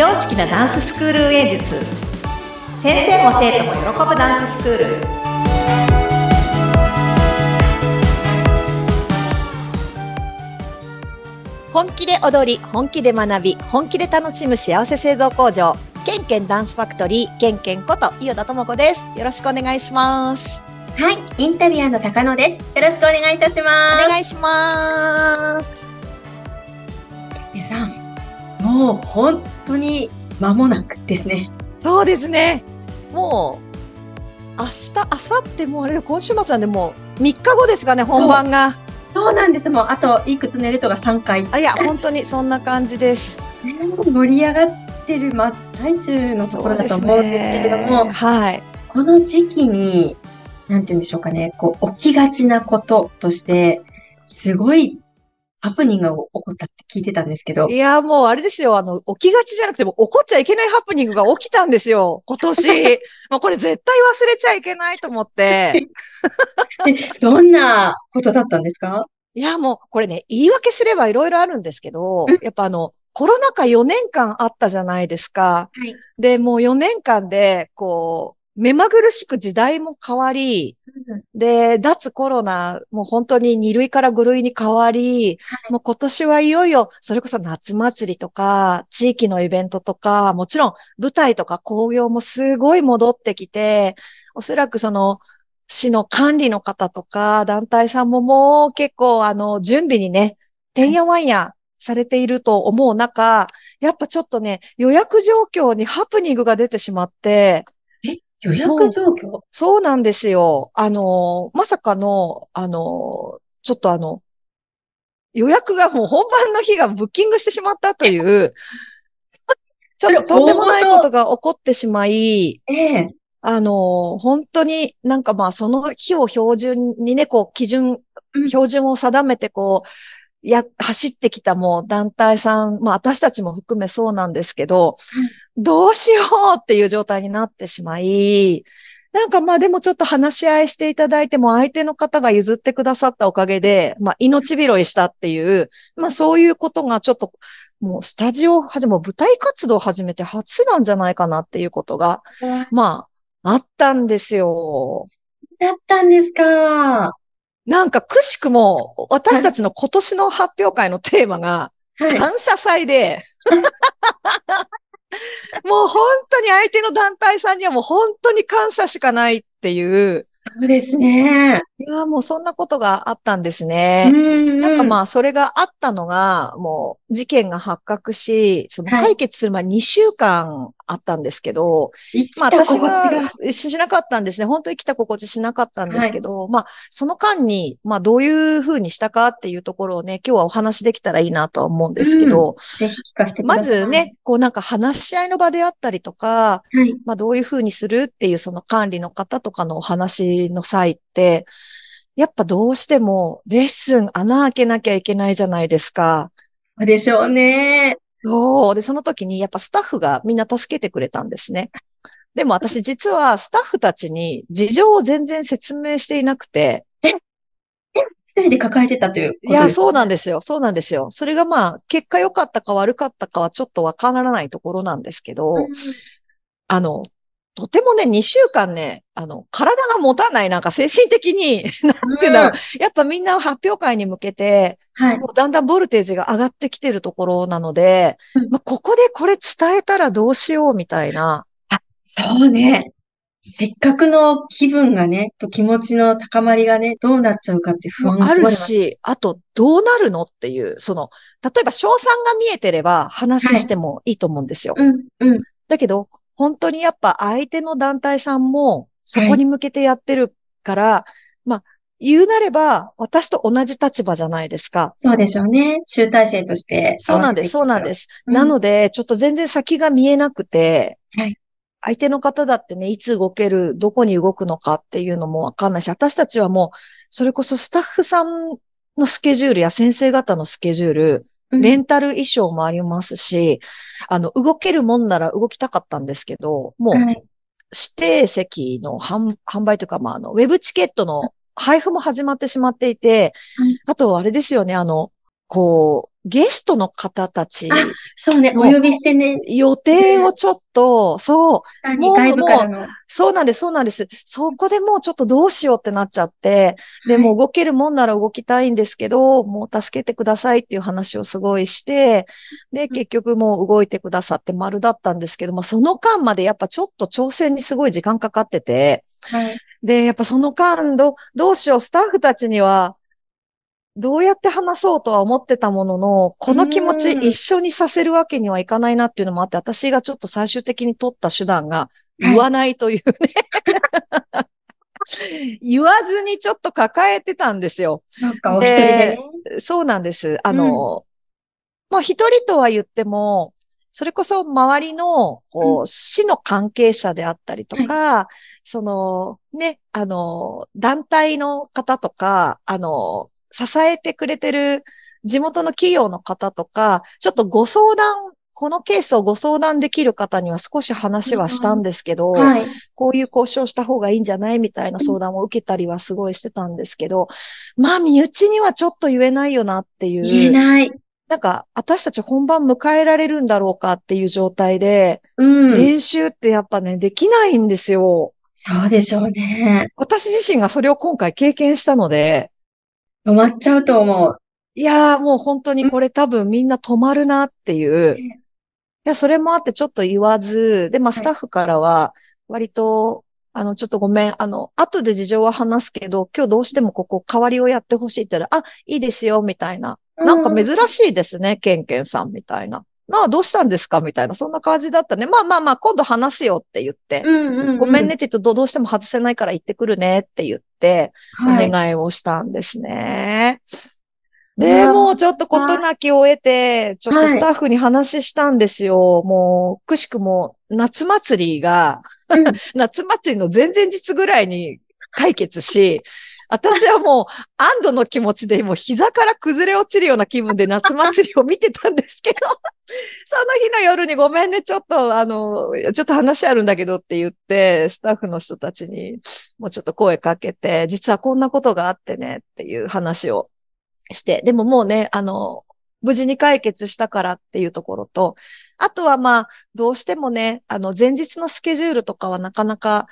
常識なダンススクール運営術。先生も生徒も喜ぶダンススクール。本気で踊り本気で学び本気で楽しむ幸せ製造工場。ケンケンダンスファクトリーケンケンこと伊予田智子です。よろしくお願いします。はい、インタビュアーの高野です。よろしくお願いいたします。お願いします。皆さん、もう本当に間もなくですね。そうですね。もう明日明後日もうあれ今週末なんでもう3日後ですかね本番が。そうなんです。もうあといくつ寝るとか3回。あいや本当にそんな感じです。ね盛り上がってる真っ最中のところだと思うんですけれども、ね。はい。この時期に、なんて言うんでしょうかね、こう、起きがちなこととして、すごいハプニングが起こったって聞いてたんですけど、いや、もうあれですよ。あの、起きがちじゃなくても、起こっちゃいけないハプニングが起きたんですよ。今年。もうこれ絶対忘れちゃいけないと思って。え どんなことだったんですか？いや、もうこれね、言い訳すればいろいろあるんですけど、やっぱあの、コロナ禍4年間あったじゃないですか。はい。で、もう4年間で、こう、目まぐるしく時代も変わり、で、脱コロナ、もう本当に2類から5類に変わり、もう今年はいよいよ、それこそ夏祭りとか、地域のイベントとか、もちろん舞台とか興行もすごい戻ってきて、おそらくその、市の管理の方とか、団体さんももう結構あの、準備にね、てんやわんやされていると思う中、やっぱちょっとね、予約状況にハプニングが出てしまって、予約状況？そうなんですよ。あの、まさかの、あの、ちょっとあの、予約がもう本番の日がブッキングしてしまったという、ちょっととんでもないことが起こってしまい、ええ。あの、本当になんかまあその日を標準にね、こう基準うん、標準を定めてこう、や、走ってきたもう団体さん、まあ私たちも含めそうなんですけど、どうしようっていう状態になってしまい、なんかまあでもちょっと話し合いしていただいても相手の方が譲ってくださったおかげで、まあ命拾いしたっていう、まあそういうことがちょっともうスタジオを始め、舞台活動を始めて初なんじゃないかなっていうことが、まああったんですよ。だったんですか。なんかくしくも私たちの今年の発表会のテーマがはい。感謝祭で、もう本当に相手の団体さんにはもう本当に感謝しかないっていう、そうですね。いや、もうそんなことがあったんですうね。んなんかまあ、あ、それがあったのが、もう事件が発覚し、そのはい解決する前2週間あったんですけど、まあ私が。しなかったんですね。本当に生きた心地しなかったんですけど、まあその間に、まあどういうふうにしたかっていうところをね、今日はお話できたらいいなとは思うんですけど、ぜひ聞かせてください。まず。ね、こうなんか話し合いの場であったりとか、はい。まあどういうふうにするっていうその管理の方とかのお話の際って、やっぱどうしてもレッスン穴開けなきゃいけないじゃないですか。でしょうね。そう。で、その時にやっぱスタッフがみんな助けてくれたんですね。でも私実はスタッフたちに事情を全然説明していなくて、一人で抱えてたといういや、そうななんですよ。そうなんですよ。それがまあ、結果良かったか悪かったかはちょっとわからないところなんですけど、あの、とてもね、2週間ね、あの、体が持たない、なんか精神的に、なんていうんだろう。やっぱみんな発表会に向けて、はい。もうだんだんボルテージが上がってきてるところなのでうん、まあ、ここでこれ伝えたらどうしようみたいな。そうね。せっかくの気分がね、と気持ちの高まりがね、どうなっちゃうかって不安もあるがあります。し、あと、どうなるのっていう、その、例えば、賞賛が見えてれば話してもいいと思うんですよ。うん、うん。だけど、本当にやっぱ相手の団体さんも、そこに向けてやってるから、まあ、言うなれば、私と同じ立場じゃないですか。そうでしょうね。集大成として。そうなんです、そうなんですす。うんなので、ちょっと全然先が見えなくて、はい相手の方だってね、いつ動ける、どこに動くのかっていうのもわかんないし、私たちはもう、それこそスタッフさんのスケジュールや先生方のスケジュール、うんレンタル衣装もありますし、あの、動けるもんなら動きたかったんですけど、もう、はい。指定席の販販売というか、まあ、あの、ウェブチケットの配布も始まってしまっていて、はいあと、あれですよね、あの、こう、ゲストの方たちあそうね、お呼びしてね。予定をちょっと、そう、外部からの。そうなんです、そうなんです。そこでもうちょっとどうしようってなっちゃって、で、もう動けるもんなら動きたいんですけど、もう助けてくださいっていう話をすごいして、で、結局もう動いてくださって丸だったんですけども、その間までやっぱちょっと挑戦にすごい時間かかってて、はい。で、やっぱその間ど、どうしよう、スタッフたちには、どうやって話そうとは思ってたものの、この気持ちうん一緒にさせるわけにはいかないなっていうのもあって、私がちょっと最終的に取った手段が、はい言わないというね。言わずにちょっと抱えてたんですよ。なんかお一人でね。そうなんです。あの、まあ、一人とは言っても、それこそ周りの、こう、市の関係者であったりとか、その、ね、あの、団体の方とか、あの、支えてくれてる地元の企業の方とか、ちょっとご相談、このケースをご相談できる方には少し話はしたんですけど、はい。こういう交渉した方がいいんじゃないみたいな相談を受けたりはすごいしてたんですけど、まあ、身内にはちょっと言えないよなっていう。言えない。なんか、私たち本番迎えられるんだろうかっていう状態で、うん。練習ってやっぱね、できないんですよ。そうでしょうね。私自身がそれを今回経験したので、止まっちゃうと思う。いやーもう本当にこれ多分みんな止まるなっていう。いや、それもあってちょっと言わず、で、まあ、スタッフからは、割と、あの、ちょっとごめん、あの、後で事情は話すけど、今日どうしてもここ代わりをやってほしいって言ったら、あ、いいですよ、みたいな。なんか珍しいですね、ケンケンさんみたいな。なあ、どうしたんですか？みたいな、そんな感じだったね。まあまあまあ、今度話すよって言って。うんうんうん。ごめんねって言うと、どどうしても外せないから行ってくるねって言って、はい。お願いをしたんですね。うで、わもうちょっと事なきを得て、ちょっとスタッフに話したんですよ。もう、くしくも、夏祭りが、うん 夏祭りの前々日ぐらいに解決し、私はもう安堵の気持ちでもう膝から崩れ落ちるような気分で夏祭りを見てたんですけど、その日の夜にごめんね、ちょっとあの、ちょっと話あるんだけどって言って、スタッフの人たちにもうちょっと声かけて、実はこんなことがあってねっていう話をして、でももうね、あの、無事に解決したからっていうところと、あとはまあ、どうしてもね、あの、前日のスケジュールとかはなかなか、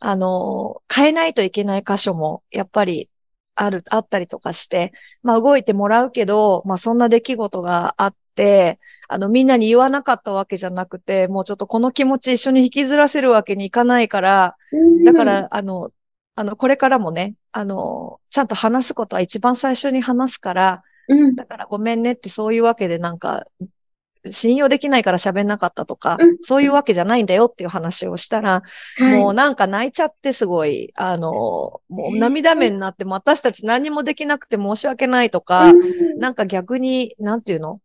あの、変えないといけない箇所も、やっぱり、ある、あったりとかして、まあ動いてもらうけど、まあそんな出来事があって、あのみんなに言わなかったわけじゃなくて、もうちょっとこの気持ち一緒に引きずらせるわけにいかないから、だか、ら、あの、あの、これからもね、あの、ちゃんと話すことは一番最初に話すから、うん。だからごめんねってそういうわけでなんか、信用できないから喋んなかったとかうん、そういうわけじゃないんだよっていう話をしたら、はい。もうなんか泣いちゃってすごい、あの、もう涙目になっても私たち何もできなくて申し訳ないとか、うん。なんか逆に、なんていうの？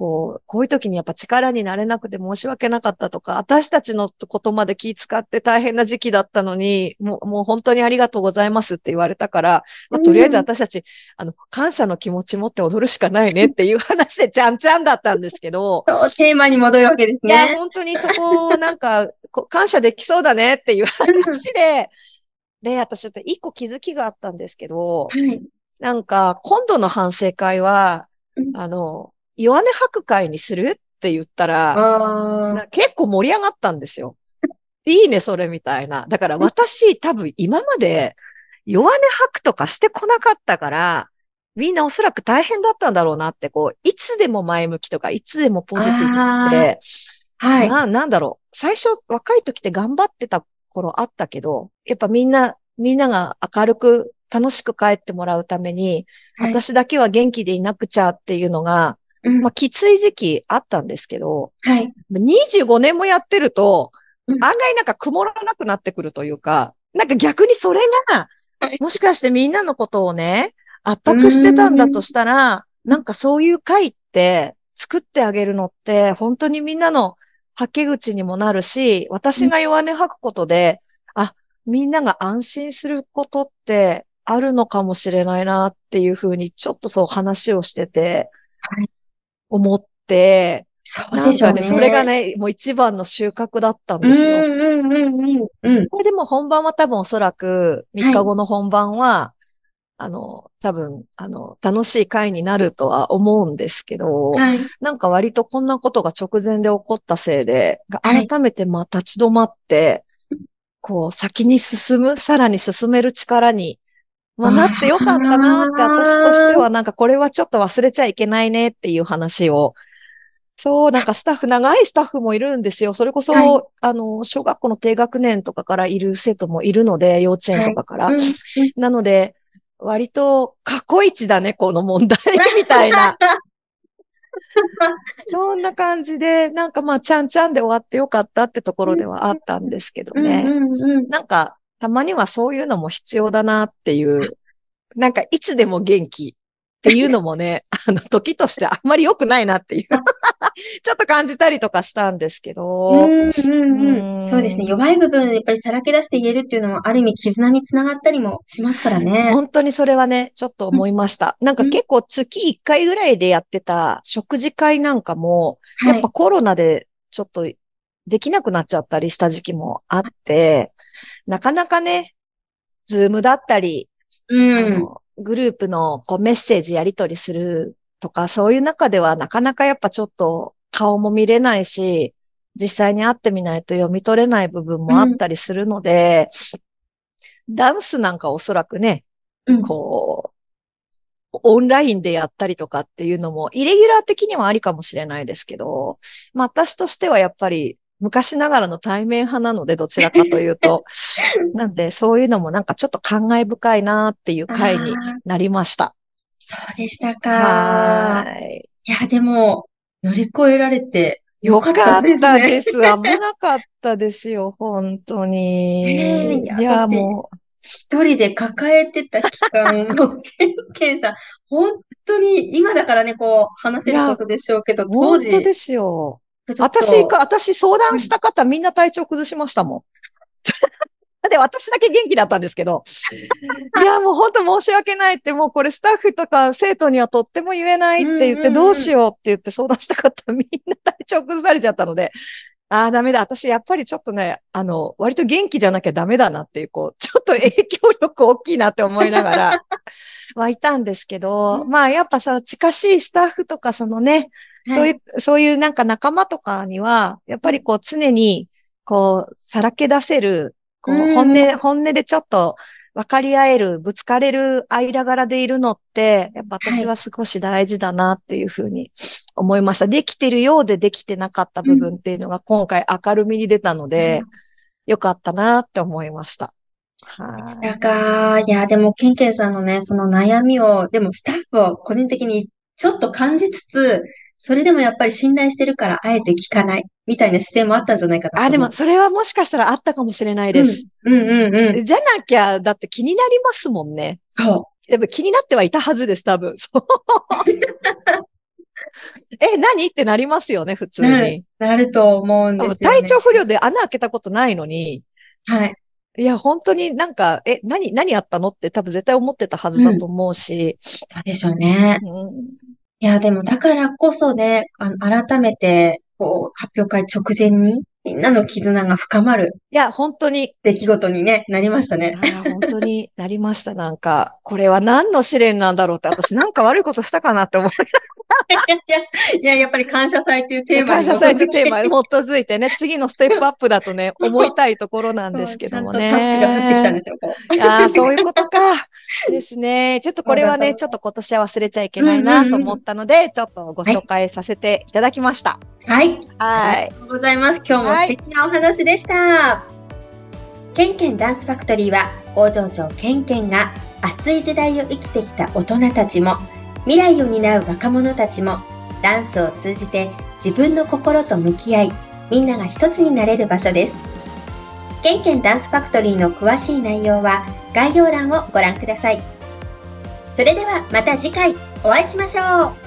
こう、こういう時にやっぱ力になれなくて申し訳なかったとか、私たちのことまで気遣って大変な時期だったのに、もう、もう本当にありがとうございますって言われたから、まあ、とりあえず私たち、あの、感謝の気持ち持って踊るしかないねっていう話でちゃんちゃんだったんですけど、そう、テーマに戻るわけですいや、ね。本当にそこをなんか、こ感謝できそうだねっていう話で、で、私ちょっと一個気づきがあったんですけど、はい。なんか、今度の反省会はう、んあの、弱音吐く会にするって言ったら、結構盛り上がったんですよ。いいね、それみたいな。だから私、多分今まで弱音吐くとかしてこなかったから、みんなおそらく大変だったんだろうなって、こう、いつでも前向きとか、いつでもポジティブって、あ、はい。な、なんだろう。最初、若い時って頑張ってた頃あったけど、やっぱみんな、みんなが明るく、楽しく帰ってもらうために、はい私だけは元気でいなくちゃっていうのが、うん。まあ、きつい時期あったんですけど、はい。25年もやってると、うん。案外なんか曇らなくなってくるというか、なんか逆にそれがはい、もしかしてみんなのことをね、圧迫してたんだとしたら、なんかそういう会って作ってあげるのって、本当にみんなの吐け口にもなるし、私が弱音吐くことで、あ、みんなが安心することってあるのかもしれないなっていうふうに、ちょっとそう話をしててはい、思って、そうでしょうね。それがね、もう一番の収穫だったんうんですよ。うんうんうんうん。これでも本番は多分おそらく3日後の本番は、あの、多分、あの、楽しい回になるとは思うんですけど、はい。なんか割とこんなことが直前で起こったせいで、はい改めてまあ立ち止まって、こう先に進む、さらに進める力に、まあ、なってよかったなって私としてはなんかこれはちょっと忘れちゃいけないねっていう話を、そう、なんかスタッフ、長いスタッフもいるんですよ。それこそ、はいあの、小学校の低学年とかからいる生徒もいるので、幼稚園とかから。うんうんなので、割と過去一だね、この問題、みたいな。そんな感じで、なんかまあ、ちゃんちゃんで終わってよかったってところではあったんですけどね。なんか、たまにはそういうのも必要だなっていう、なんかいつでも元気っていうのもね、あの、時としてあんまり良くないなっていう、ちょっと感じたりとかしたんですけど、うんうんうんうんそうですね。弱い部分、やっぱりさらけ出して言えるっていうのも、ある意味絆につながったりもしますからね。本当にそれはね、ちょっと思いました。なんか結構月1回ぐらいでやってた食事会なんかも、やっぱコロナでちょっとできなくなっちゃったりした時期もあって、なかなかね、ズームだったり、うん。グループのこうメッセージやり取りするとか、そういう中ではなかなかやっぱちょっと顔も見れないし、実際に会ってみないと読み取れない部分もあったりするので、ダンスなんかおそらくね、うんこう、オンラインでやったりとかっていうのも、イレギュラー的にはありかもしれないですけど、まあ私としてはやっぱり昔ながらの対面派なので、どちらかというと。なんで、そういうのもなんかちょっと感慨深いなっていう回になりました。そうでしたか。はーい。いや、でも、乗り越えられてよかったよです。かったです危なかったですよ、本当に。ねえいやそしてもう、一人で抱えてた期間を、ケンさん、本当に、今だからね、こう、話せることでしょうけど、当本時、当ですよ。私か、私相談した方みんな体調崩しましたもん。で、私だけ元気だったんですけど。いや、もう本当申し訳ないって、もうこれスタッフとか生徒にはとっても言えないって言って、どうしようって言って相談した方みんな体調崩されちゃったので、ああ、ダメだ。私、やっぱりちょっとね、あの、割と元気じゃなきゃダメだなっていう、こう、ちょっと影響力大きいなって思いながら、はいたんですけど、まあ、やっぱその近しいスタッフとか、そのね、そういう、そういうなんか仲間とかには、やっぱりこう常に、こう、さらけ出せる、こう、うん本音、本音でちょっと分かり合える、ぶつかれる間柄でいるのって、やっぱ私は少し大事だなっていうふうに思いました。できてるようでできてなかった部分っていうのが今回明るみに出たので、よかったなって思いました。はいでしたか。いや、でも、ケンケンさんのね、その悩みを、でもスタッフを個人的にちょっと感じつつ、それでもやっぱり信頼してるから、あえて聞かない、みたいな姿勢もあったんじゃないかなとあ、でも。それはもしかしたらあったかもしれないです。うん、うん、うん、うん。じゃなきゃ、だって気になりますもんね。そやっぱ気になってはいたはずです、多分。そう。え、何？ってなりますよね、普通に。、なると思うんですよね。体調不良で穴開けたことないのに、はい。いや、本当になんか、え、何、何やったの？って多分絶対思ってたはずだと思うし、そうでしょうね。うんいや、でもだからこそね、あの、改めて、こう、発表会直前に、みんなの絆が深まるいや、本当に、出来事にね、なりましたね。本当になりました。なんか、これは何の試練なんだろうって、私なんか悪いことしたかなって思い いやいや、いや、やっぱり感謝祭というテーマに基感謝祭とづいていうテーマに 基づいてね、次のステップアップだとね、思いたいところなんですけどもね。タスクが降ってきたんですよ、こう。ああ、そういうことか。ですね。ちょっとこれはね、ちょっと今年は忘れちゃいけないなと思ったので、ちょっとご紹介させていただきました。はい。あはい。りがとうございます。今日も素敵なお話でした。ケンケンダンスファクトリーは、工場長ケンケンが熱い時代を生きてきた大人たちも、未来を担う若者たちも、ダンスを通じて自分の心と向き合い、みんなが一つになれる場所です。ケンケンダンスファクトリーの詳しい内容は概要欄をご覧ください。それではまた次回お会いしましょう